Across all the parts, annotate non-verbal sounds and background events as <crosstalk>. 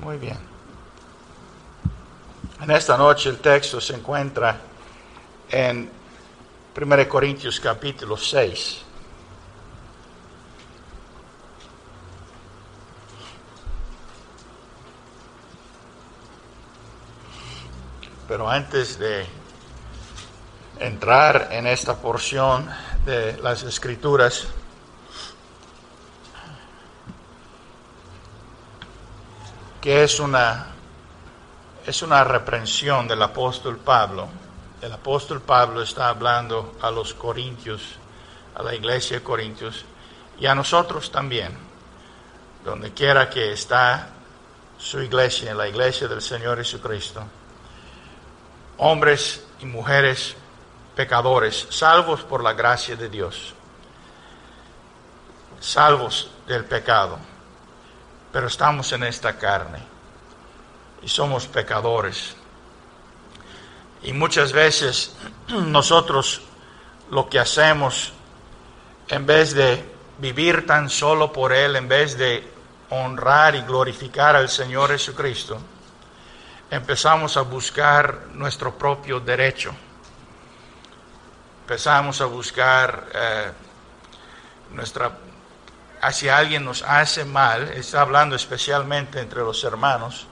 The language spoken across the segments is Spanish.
Muy bien. En esta noche el texto se encuentra en 1 Corintios capítulo 6. Pero antes de entrar en esta porción de las escrituras, que es una, es una reprensión del apóstol Pablo. El apóstol Pablo está hablando a los corintios, a la iglesia de Corintios, y a nosotros también, donde quiera que está su iglesia, la iglesia del Señor Jesucristo. Hombres y mujeres pecadores, salvos por la gracia de Dios, salvos del pecado pero estamos en esta carne y somos pecadores. Y muchas veces <clears throat> nosotros lo que hacemos, en vez de vivir tan solo por Él, en vez de honrar y glorificar al Señor Jesucristo, empezamos a buscar nuestro propio derecho. Empezamos a buscar eh, nuestra si alguien nos hace mal, está hablando especialmente entre los hermanos,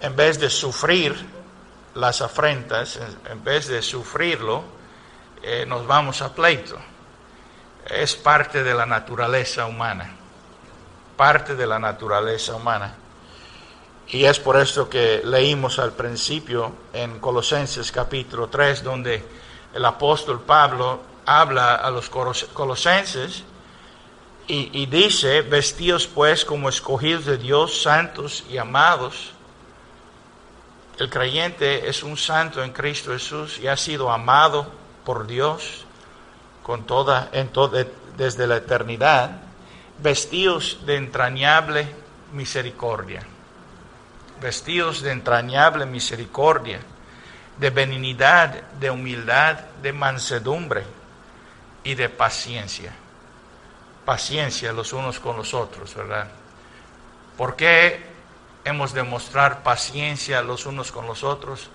en vez de sufrir las afrentas, en vez de sufrirlo, eh, nos vamos a pleito. Es parte de la naturaleza humana, parte de la naturaleza humana. Y es por esto que leímos al principio en Colosenses capítulo 3, donde el apóstol Pablo habla a los colosenses, y, dice, vestidos pues como escogidos de Dios, santos y amados. El creyente es un santo en Cristo Jesús y ha sido amado por Dios con toda, desde la eternidad, vestidos de entrañable misericordia, vestidos de entrañable misericordia, de benignidad, de humildad, de mansedumbre y de paciencia paciencia los unos con los otros, ¿verdad? ¿Por qué hemos de mostrar paciencia los unos con los otros?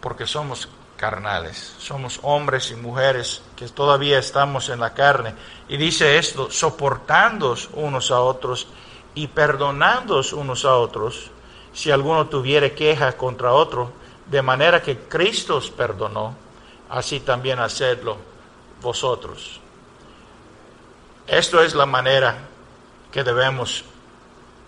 Porque somos carnales, somos hombres y mujeres que todavía estamos en la carne. Y dice esto, soportándoos unos a otros y perdonándoos unos a otros, si alguno tuviere queja contra otro, de manera que Cristo os perdonó, así también hacedlo vosotros. Esto es la manera que debemos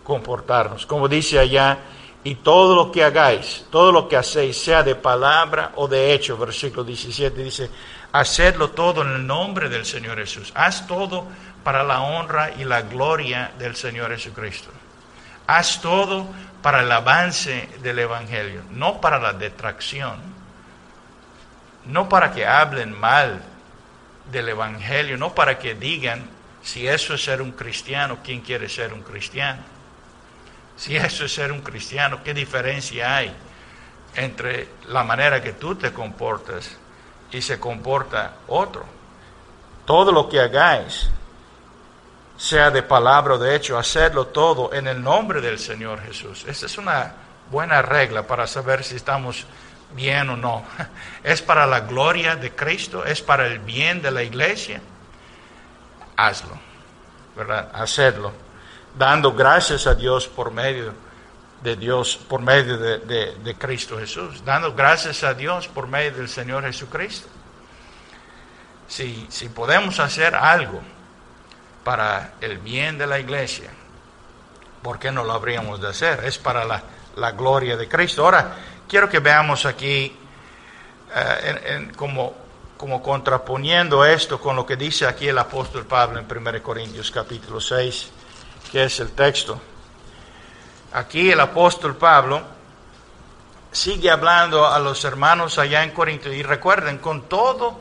comportarnos. Como dice allá, y todo lo que hagáis, todo lo que hacéis, sea de palabra o de hecho, versículo 17 dice, hacedlo todo en el nombre del Señor Jesús. Haz todo para la honra y la gloria del Señor Jesucristo. Haz todo para el avance del Evangelio, no para la detracción, no para que hablen mal del Evangelio, no para que digan si eso es ser un cristiano, ¿quién quiere ser un cristiano? Si eso es ser un cristiano, ¿qué diferencia hay entre la manera que tú te comportas y se comporta otro? Todo lo que hagáis, sea de palabra o de hecho, hacerlo todo en el nombre del Señor Jesús. Esa es una buena regla para saber si estamos bien o no. <laughs> Es para la gloria de Cristo, es para el bien de la iglesia hazlo, ¿verdad? Hacerlo, dando gracias a Dios por medio de Dios, por medio de, Cristo Jesús, dando gracias a Dios por medio del Señor Jesucristo. Si, si podemos hacer algo para el bien de la iglesia, ¿por qué no lo habríamos de hacer? Es para la, la gloria de Cristo. Ahora, quiero que veamos aquí eh, en, como como contraponiendo esto con lo que dice aquí el apóstol Pablo en 1 Corintios capítulo 6, que es el texto. Aquí el apóstol Pablo sigue hablando a los hermanos allá en Corinto y recuerden con todo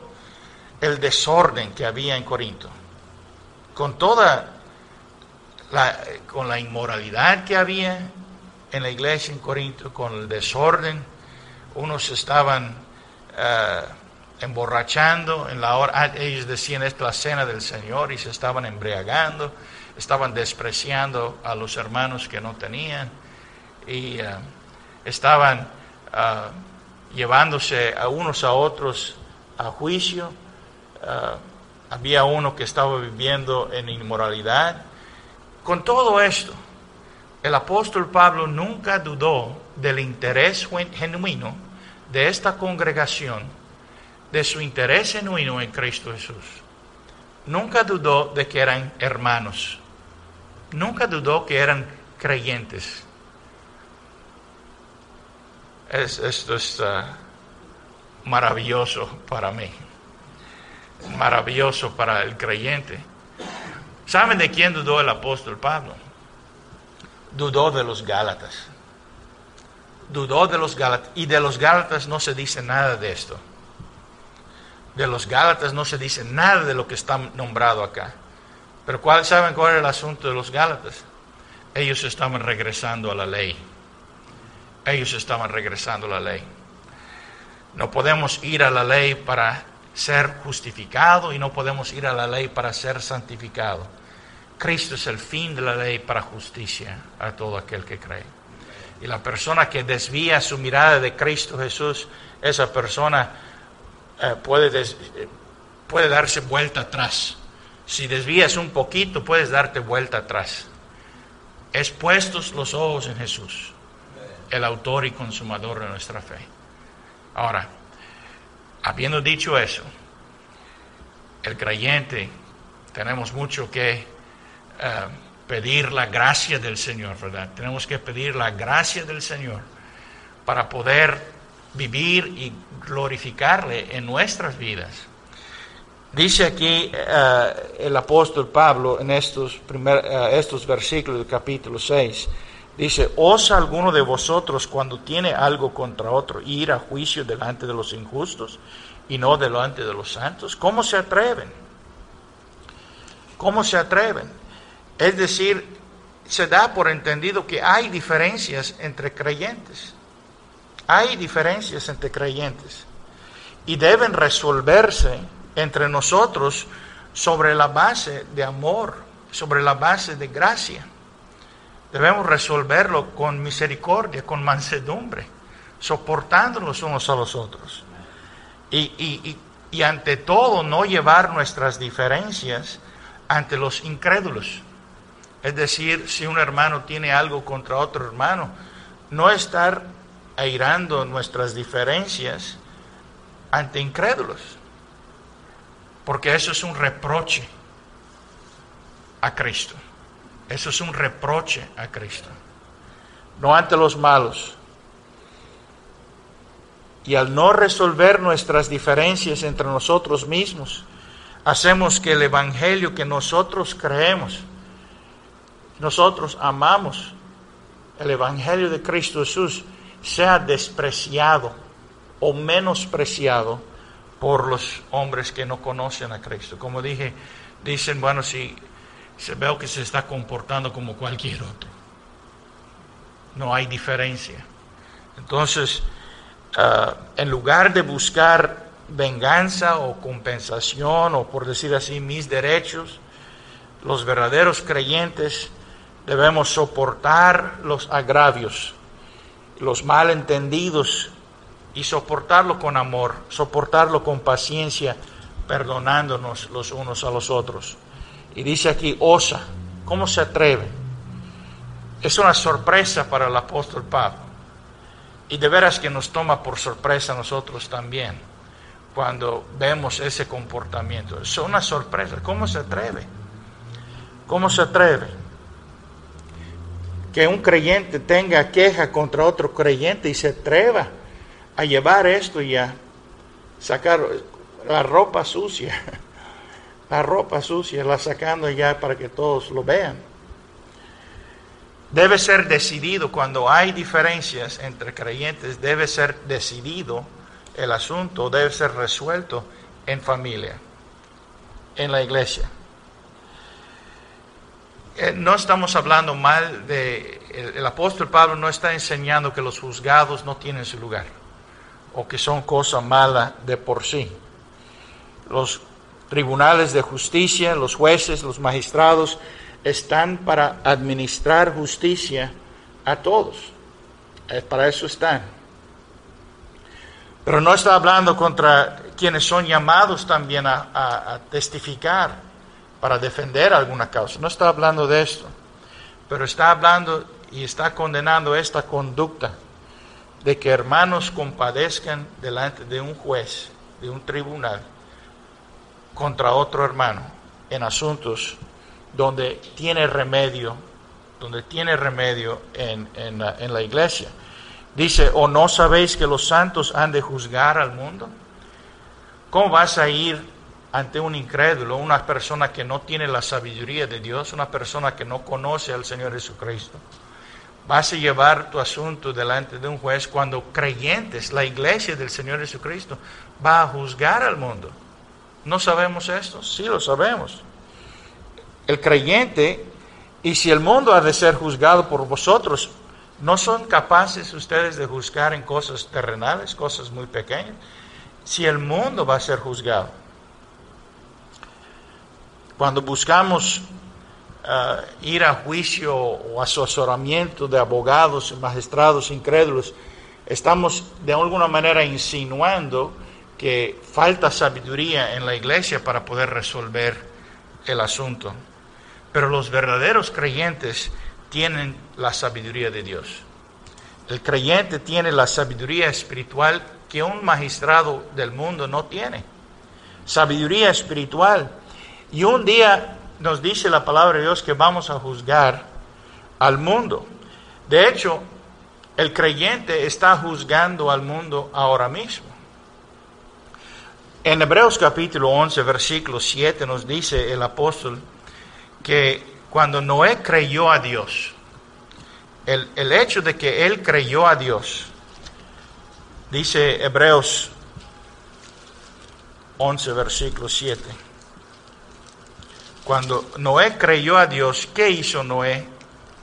el desorden que había en Corinto, con toda la, con la inmoralidad que había en la iglesia en Corinto, con el desorden, unos estaban uh, emborrachando en la hora, ah, ellos decían es la cena del Señor y se estaban embriagando, estaban despreciando a los hermanos que no tenían y eh, estaban ah, llevándose a unos a otros a juicio. Ah, había uno que estaba viviendo en inmoralidad. Con todo esto, el apóstol Pablo nunca dudó del interés genuino de esta congregación, de su interés genuino en Cristo Jesús. Nunca dudó de que eran hermanos. Nunca dudó que eran creyentes. esto es ah, maravilloso para mí. Maravilloso para el creyente. ¿Saben de quién dudó el apóstol Pablo? Dudó de los Gálatas. Dudó de los Gálatas. Y de los Gálatas no se dice nada de esto. De los Gálatas no se dice nada de lo que está nombrado acá. Pero ¿cuál, ¿saben cuál es el asunto de los Gálatas? Ellos estaban regresando a la ley. Ellos estaban regresando a la ley. No podemos ir a la ley para ser justificado y no podemos ir a la ley para ser santificado. Cristo es el fin de la ley para justicia a todo aquel que cree. Y la persona que desvía su mirada de Cristo Jesús, esa persona eh, puede, eh, puede darse vuelta atrás. Si desvías un poquito, puedes darte vuelta atrás. Es puestos los ojos en Jesús, el autor y consumador de nuestra fe. Ahora, habiendo dicho eso, el creyente, tenemos mucho que eh, pedir la gracia del Señor, ¿verdad? Tenemos que pedir la gracia del Señor para poder vivir y glorificarle en nuestras vidas. Dice aquí eh, el apóstol Pablo en estos, eh, estos versículos del capítulo 6, dice, ¿osa alguno de vosotros cuando tiene algo contra otro ir a juicio delante de los injustos y no delante de los santos? ¿Cómo se atreven? ¿Cómo se atreven? Es decir, se da por entendido que hay diferencias entre creyentes. Hay diferencias entre creyentes y deben resolverse entre nosotros sobre la base de amor, sobre la base de gracia. Debemos resolverlo con misericordia, con mansedumbre, soportándonos unos a los otros. Y, y ante todo no llevar nuestras diferencias ante los incrédulos. Es decir, si un hermano tiene algo contra otro hermano, no estar airando nuestras diferencias ante incrédulos, porque eso es un reproche a Cristo. Eso es un reproche a Cristo, no ante los malos. Y al no resolver nuestras diferencias entre nosotros mismos, hacemos que el Evangelio que nosotros creemos, nosotros amamos, el Evangelio de Cristo Jesús, sea despreciado o menospreciado por los hombres que no conocen a Cristo. Como dije, dicen, bueno, si se veo que se está comportando como cualquier otro. No hay diferencia. Entonces, ah, en lugar de buscar venganza o compensación o por decir así mis derechos, los verdaderos creyentes debemos soportar los agravios, los malentendidos y soportarlo con amor, soportarlo con paciencia, perdonándonos los unos a los otros. Y dice aquí, osa, ¿cómo se atreve? Es una sorpresa para el apóstol Pablo. Y de veras que nos toma por sorpresa a nosotros también cuando vemos ese comportamiento. Es una sorpresa. ¿Cómo se atreve? ¿Cómo se atreve? Que un creyente tenga queja contra otro creyente y se atreva a llevar esto y a sacar la ropa sucia. <laughs> La ropa sucia, la sacando ya para que todos lo vean. Debe ser decidido cuando hay diferencias entre creyentes, debe ser decidido el asunto debe ser resuelto en familia, en la iglesia. Eh, no estamos hablando mal de... El, apóstol Pablo no está enseñando que los juzgados no tienen su lugar o que son cosa mala de por sí. Los tribunales de justicia, los jueces, los magistrados, están para administrar justicia a todos. para eso están. Pero no está hablando contra quienes son llamados también a, testificar para defender alguna causa. No está hablando de esto. Pero está hablando y está condenando esta conducta de que hermanos compadezcan delante de un juez, de un tribunal, contra otro hermano en asuntos donde tiene remedio, donde tiene remedio en, la, en la iglesia. Dice, ¿o no sabéis que los santos han de juzgar al mundo? ¿Cómo vas a ir ante un incrédulo, una persona que no tiene la sabiduría de Dios, una persona que no conoce al Señor Jesucristo? Vas a llevar tu asunto delante de un juez cuando creyentes, la iglesia del Señor Jesucristo, va a juzgar al mundo. ¿No sabemos esto? Sí lo sabemos. El creyente, y si el mundo ha de ser juzgado por vosotros, ¿No son capaces ustedes de juzgar en cosas terrenales, cosas muy pequeñas? Si el mundo va a ser juzgado. Cuando buscamos uh, ir a juicio o asesoramiento de abogados magistrados incrédulos, estamos de alguna manera insinuando que falta sabiduría en la iglesia para poder resolver el asunto. Pero los verdaderos creyentes tienen la sabiduría de Dios. El creyente tiene la sabiduría espiritual que un magistrado del mundo no tiene. Sabiduría espiritual. Y un día nos dice la palabra de Dios que vamos a juzgar al mundo. De hecho, el creyente está juzgando al mundo ahora mismo. En Hebreos capítulo 11, versículo 7 nos dice el apóstol que cuando Noé creyó a Dios, el, el hecho de que él creyó a Dios, dice Hebreos 11, versículo 7. Cuando Noé creyó a Dios, ¿qué hizo Noé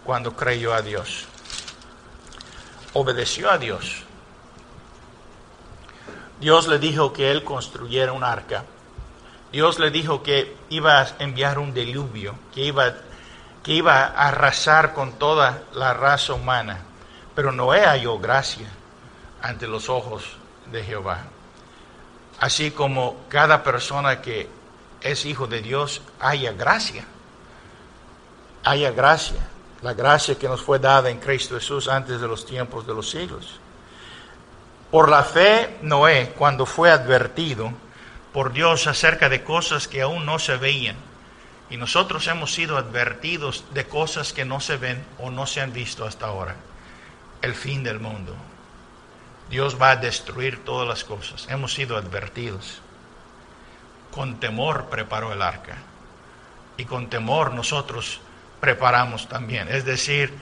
cuando creyó a Dios? Obedeció a Dios. Dios le dijo que él construyera un arca. Dios le dijo que iba a enviar un diluvio, que iba que iba a arrasar con toda la raza humana. Pero Noé halló gracia ante los ojos de Jehová. Así como cada persona que es hijo de Dios haya gracia. Haya gracia. La gracia que nos fue dada en Cristo Jesús antes de los tiempos de los siglos. Por la fe, Noé, cuando fue advertido por Dios acerca de cosas que aún no se veían, y nosotros hemos sido advertidos de cosas que no se ven o no se han visto hasta ahora. El fin del mundo. Dios va a destruir todas las cosas. Hemos sido advertidos. Con temor preparó el arca. Y con temor nosotros preparamos también. Es decir,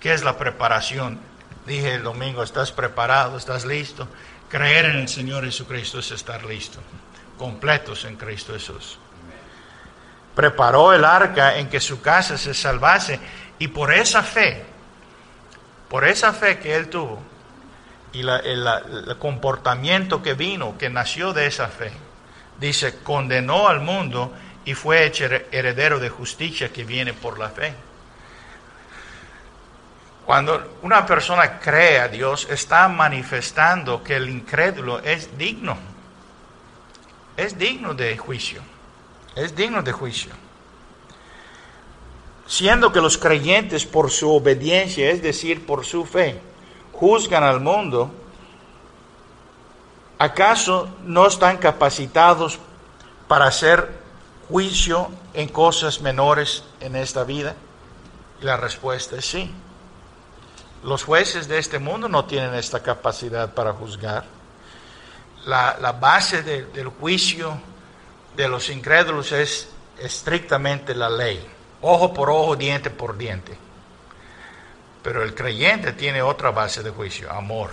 ¿qué es la preparación? Dije el domingo, ¿estás preparado? ¿Estás listo? Creer en el Señor Jesucristo es estar listo. Completos en Cristo Jesús preparó el arca en que su casa se salvase. Y por esa fe, por esa fe que él tuvo y el, comportamiento que vino, que nació de esa fe, dice, condenó al mundo y fue hecho heredero de justicia que viene por la fe. Cuando una persona cree a Dios, está manifestando que el incrédulo es digno, es digno de juicio es digno de juicio. Siendo que los creyentes por su obediencia, es decir, por su fe, juzgan al mundo, ¿acaso no están capacitados para hacer juicio en cosas menores en esta vida? la respuesta es sí. Los jueces de este mundo no tienen esta capacidad para juzgar. La, base del juicio de los incrédulos es estrictamente la ley, ojo por ojo, diente por diente. Pero el creyente tiene otra base de juicio, amor,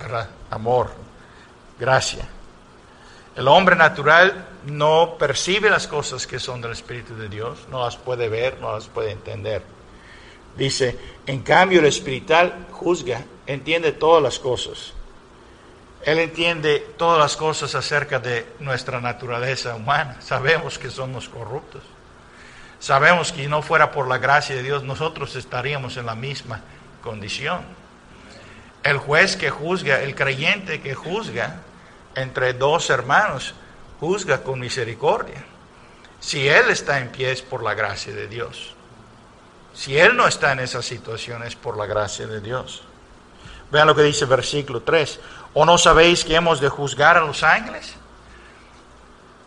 ¿verdad? Amor, gracia. El hombre natural no percibe las cosas que son del Espíritu de Dios, no las puede ver, no las puede entender. Dice, en cambio el espiritual juzga, entiende todas las cosas él entiende todas las cosas acerca de nuestra naturaleza humana. Sabemos que somos corruptos. Sabemos que si no fuera por la gracia de Dios, nosotros estaríamos en la misma condición. el juez que juzga, el creyente que juzga entre dos hermanos, juzga con misericordia. Si él está en pie es por la gracia de Dios. Si él no está en esa situación es por la gracia de Dios. Vean lo que dice versículo 3. ¿O no sabéis que hemos de juzgar a los ángeles?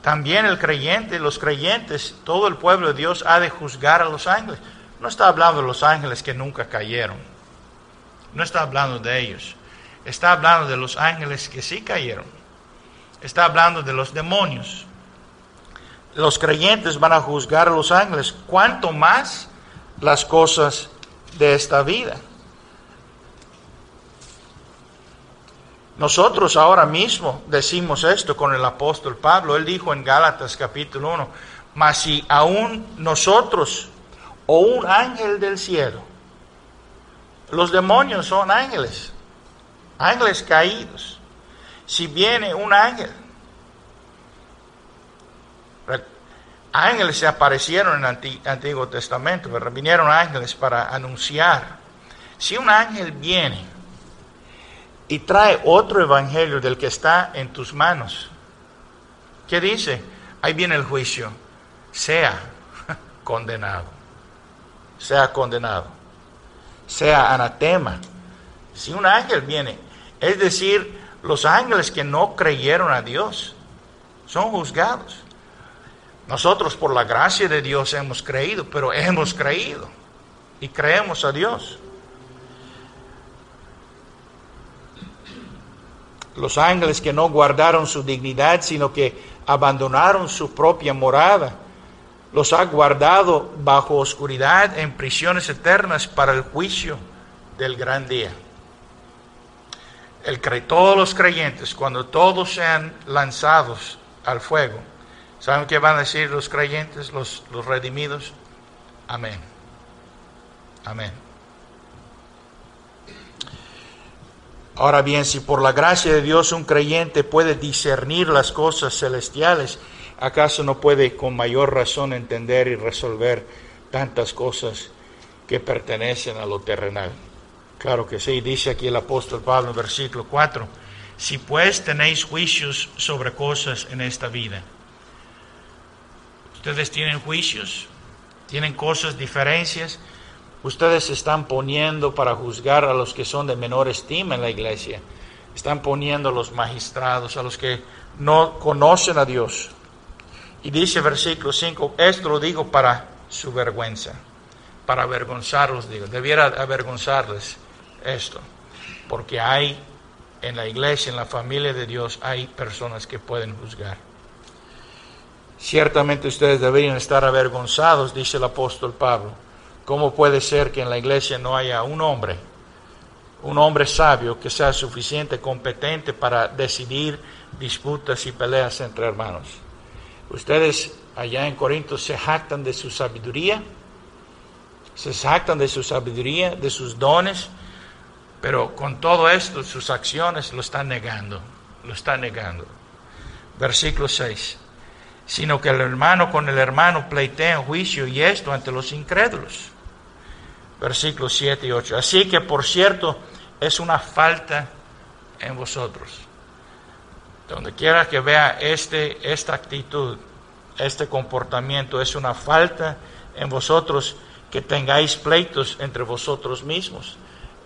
También el creyente, los creyentes, todo el pueblo de Dios ha de juzgar a los ángeles. No está hablando de los ángeles que nunca cayeron. No está hablando de ellos. Está hablando de los ángeles que sí cayeron. Está hablando de los demonios. Los creyentes van a juzgar a los ángeles. ¿Cuánto más las cosas de esta vida? Nosotros ahora mismo decimos esto con el apóstol Pablo. Él dijo en Gálatas capítulo 1, mas si aún nosotros o un ángel del cielo, los demonios son ángeles, ángeles caídos. Si viene un ángel, ángeles se aparecieron en el Antiguo Testamento, vinieron ángeles para anunciar. Si un ángel viene, y trae otro evangelio del que está en tus manos. ¿Qué dice? Ahí viene el juicio. Sea <laughs> condenado. Sea condenado. Sea anatema. Si un ángel viene, es decir, los ángeles que no creyeron a Dios, son juzgados. Nosotros por la gracia de Dios hemos creído, pero hemos creído y creemos a Dios. los ángeles que no guardaron su dignidad, sino que abandonaron su propia morada, los ha guardado bajo oscuridad en prisiones eternas para el juicio del gran día. El, todos los creyentes, cuando todos sean lanzados al fuego, ¿saben qué van a decir los creyentes, los, los redimidos? Amén. Amén. Ahora bien, si por la gracia de Dios un creyente puede discernir las cosas celestiales, ¿acaso no puede con mayor razón entender y resolver tantas cosas que pertenecen a lo terrenal? Claro que sí, dice aquí el apóstol Pablo versículo 4, si pues tenéis juicios sobre cosas en esta vida, ustedes tienen juicios, tienen cosas, diferencias, Ustedes se están poniendo para juzgar a los que son de menor estima en la iglesia. Están poniendo los magistrados, a los que no conocen a Dios. Y dice versículo 5, esto lo digo para su vergüenza, para avergonzarlos, digo, debiera avergonzarles esto, porque hay en la iglesia, en la familia de Dios, hay personas que pueden juzgar. Ciertamente ustedes deberían estar avergonzados, dice el apóstol Pablo ¿Cómo puede ser que en la iglesia no haya un hombre, un hombre sabio que sea suficiente, competente para decidir disputas y peleas entre hermanos? Ustedes allá en Corinto se jactan de su sabiduría, se jactan de su sabiduría, de sus dones, pero con todo esto sus acciones lo están negando, lo están negando. Versículo 6. Sino que el hermano con el hermano pleitea en juicio y esto ante los incrédulos versículos 7 y 8. Así que, por cierto, es una falta en vosotros. Donde quiera que vea este, esta actitud, este comportamiento, es una falta en vosotros que tengáis pleitos entre vosotros mismos.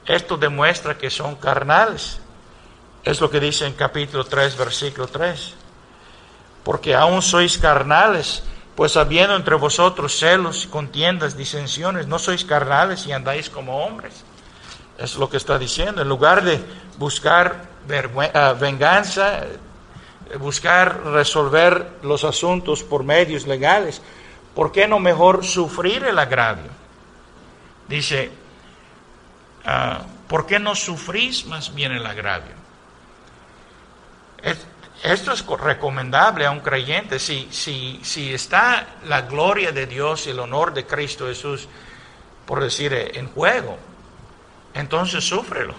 Esto demuestra que son carnales. Es lo que dice en capítulo 3, versículo 3. Porque aún sois carnales pues habiendo entre vosotros celos, contiendas, disensiones, no sois carnales y andáis como hombres. Es lo que está diciendo. En lugar de buscar ah, venganza, buscar resolver los asuntos por medios legales, ¿por qué no mejor sufrir el agravio? Dice, ah, ¿por qué no sufrís más bien el agravio? Esto es recomendable a un creyente. Si, si, si está la gloria de Dios y el honor de Cristo Jesús, por decir, en juego, entonces súfrelo.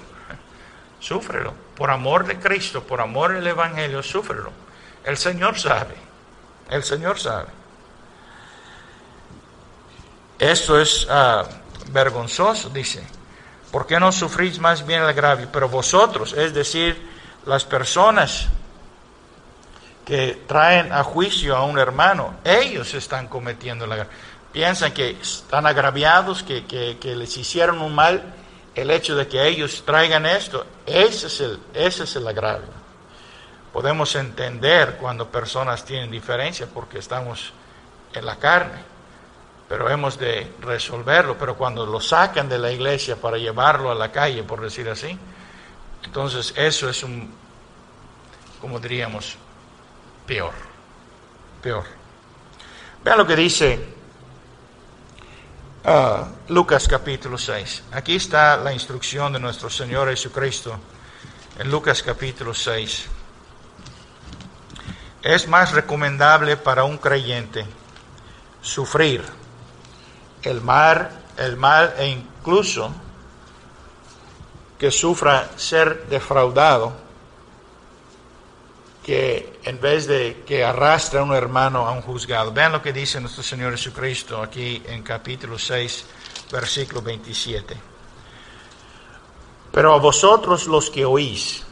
<laughs> Súfrelo. Por amor de Cristo, por amor del Evangelio, súfrelo. El Señor sabe. El Señor sabe. Esto es ah, vergonzoso, dice. ¿Por qué no sufrís más bien el agravio? Pero vosotros, es decir, las personas que traen a juicio a un hermano, ellos están cometiendo el agravio. Piensan que están agraviados, que, que, les hicieron un mal, el hecho de que ellos traigan esto, ese es el, ese es el agravio. Podemos entender cuando personas tienen diferencia porque estamos en la carne pero hemos de resolverlo. Pero cuando lo sacan de la iglesia para llevarlo a la calle, por decir así, entonces eso es un, como diríamos, peor, peor. Vean lo que dice ah, Lucas capítulo 6. Aquí está la instrucción de nuestro Señor Jesucristo en Lucas capítulo 6. Es más recomendable para un creyente sufrir el mal, el mal e incluso que sufra ser defraudado, que en vez de que arrastre a un hermano a un juzgado. Vean lo que dice nuestro Señor Jesucristo aquí en capítulo 6, versículo 27. Pero a vosotros los que oís,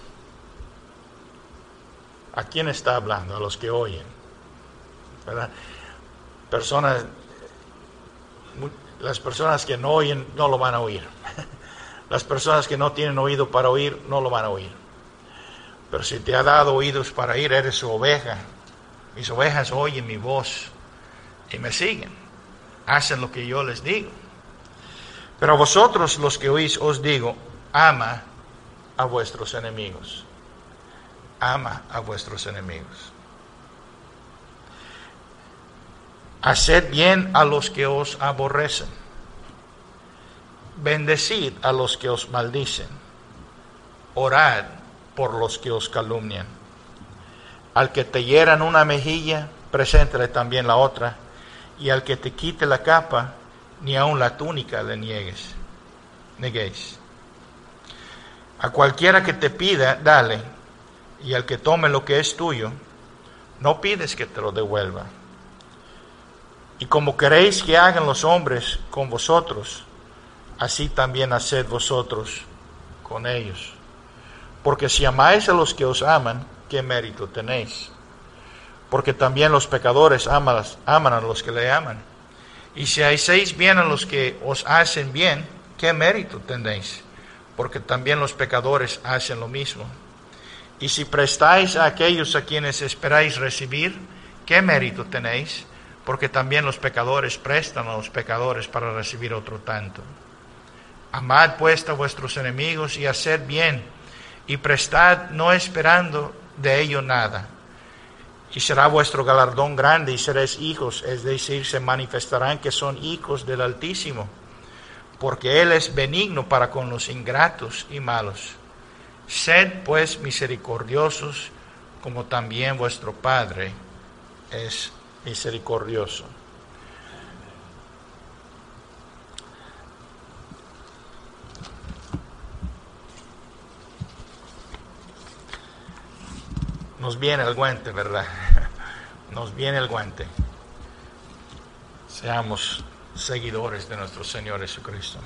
¿a quién está hablando? A los que oyen. ¿verdad? Personas las personas que no oyen no lo van a oír. <laughs> Las personas que no tienen oído para oír no lo van a oír. Pero si te ha dado oídos para oír, eres su oveja. Mis ovejas oyen mi voz y me siguen. Hacen lo que yo les digo. Pero vosotros los que oís os digo, ama a vuestros enemigos. Ama a vuestros enemigos. Haced bien a los que os aborrecen. Bendecid a los que os maldicen. Orad por los que os calumnian. Al que te hieran una mejilla, preséntale también la otra. Y al que te quite la capa, ni aun la túnica le niegues. Neguéis. A cualquiera que te pida, dale. Y al que tome lo que es tuyo, no pides que te lo devuelva y como queréis que hagan los hombres con vosotros, así también haced vosotros con ellos. Porque si amáis a los que os aman, ¿qué mérito tenéis? Porque también los pecadores aman, a los que le aman. Y si hacéis bien a los que os hacen bien, ¿qué mérito tenéis? Porque también los pecadores hacen lo mismo. Y si prestáis a aquellos a quienes esperáis recibir, ¿qué mérito tenéis? Porque también los pecadores prestan a los pecadores para recibir otro tanto. Amad pues a vuestros enemigos y haced bien, y prestad no esperando de ello nada. Y será vuestro galardón grande y seréis hijos, es decir, se manifestarán que son hijos del Altísimo, porque Él es benigno para con los ingratos y malos. Sed pues misericordiosos, como también vuestro Padre es misericordioso. Nos viene el guante, ¿verdad? <laughs> Nos viene el guante. Seamos seguidores de nuestro Señor Jesucristo.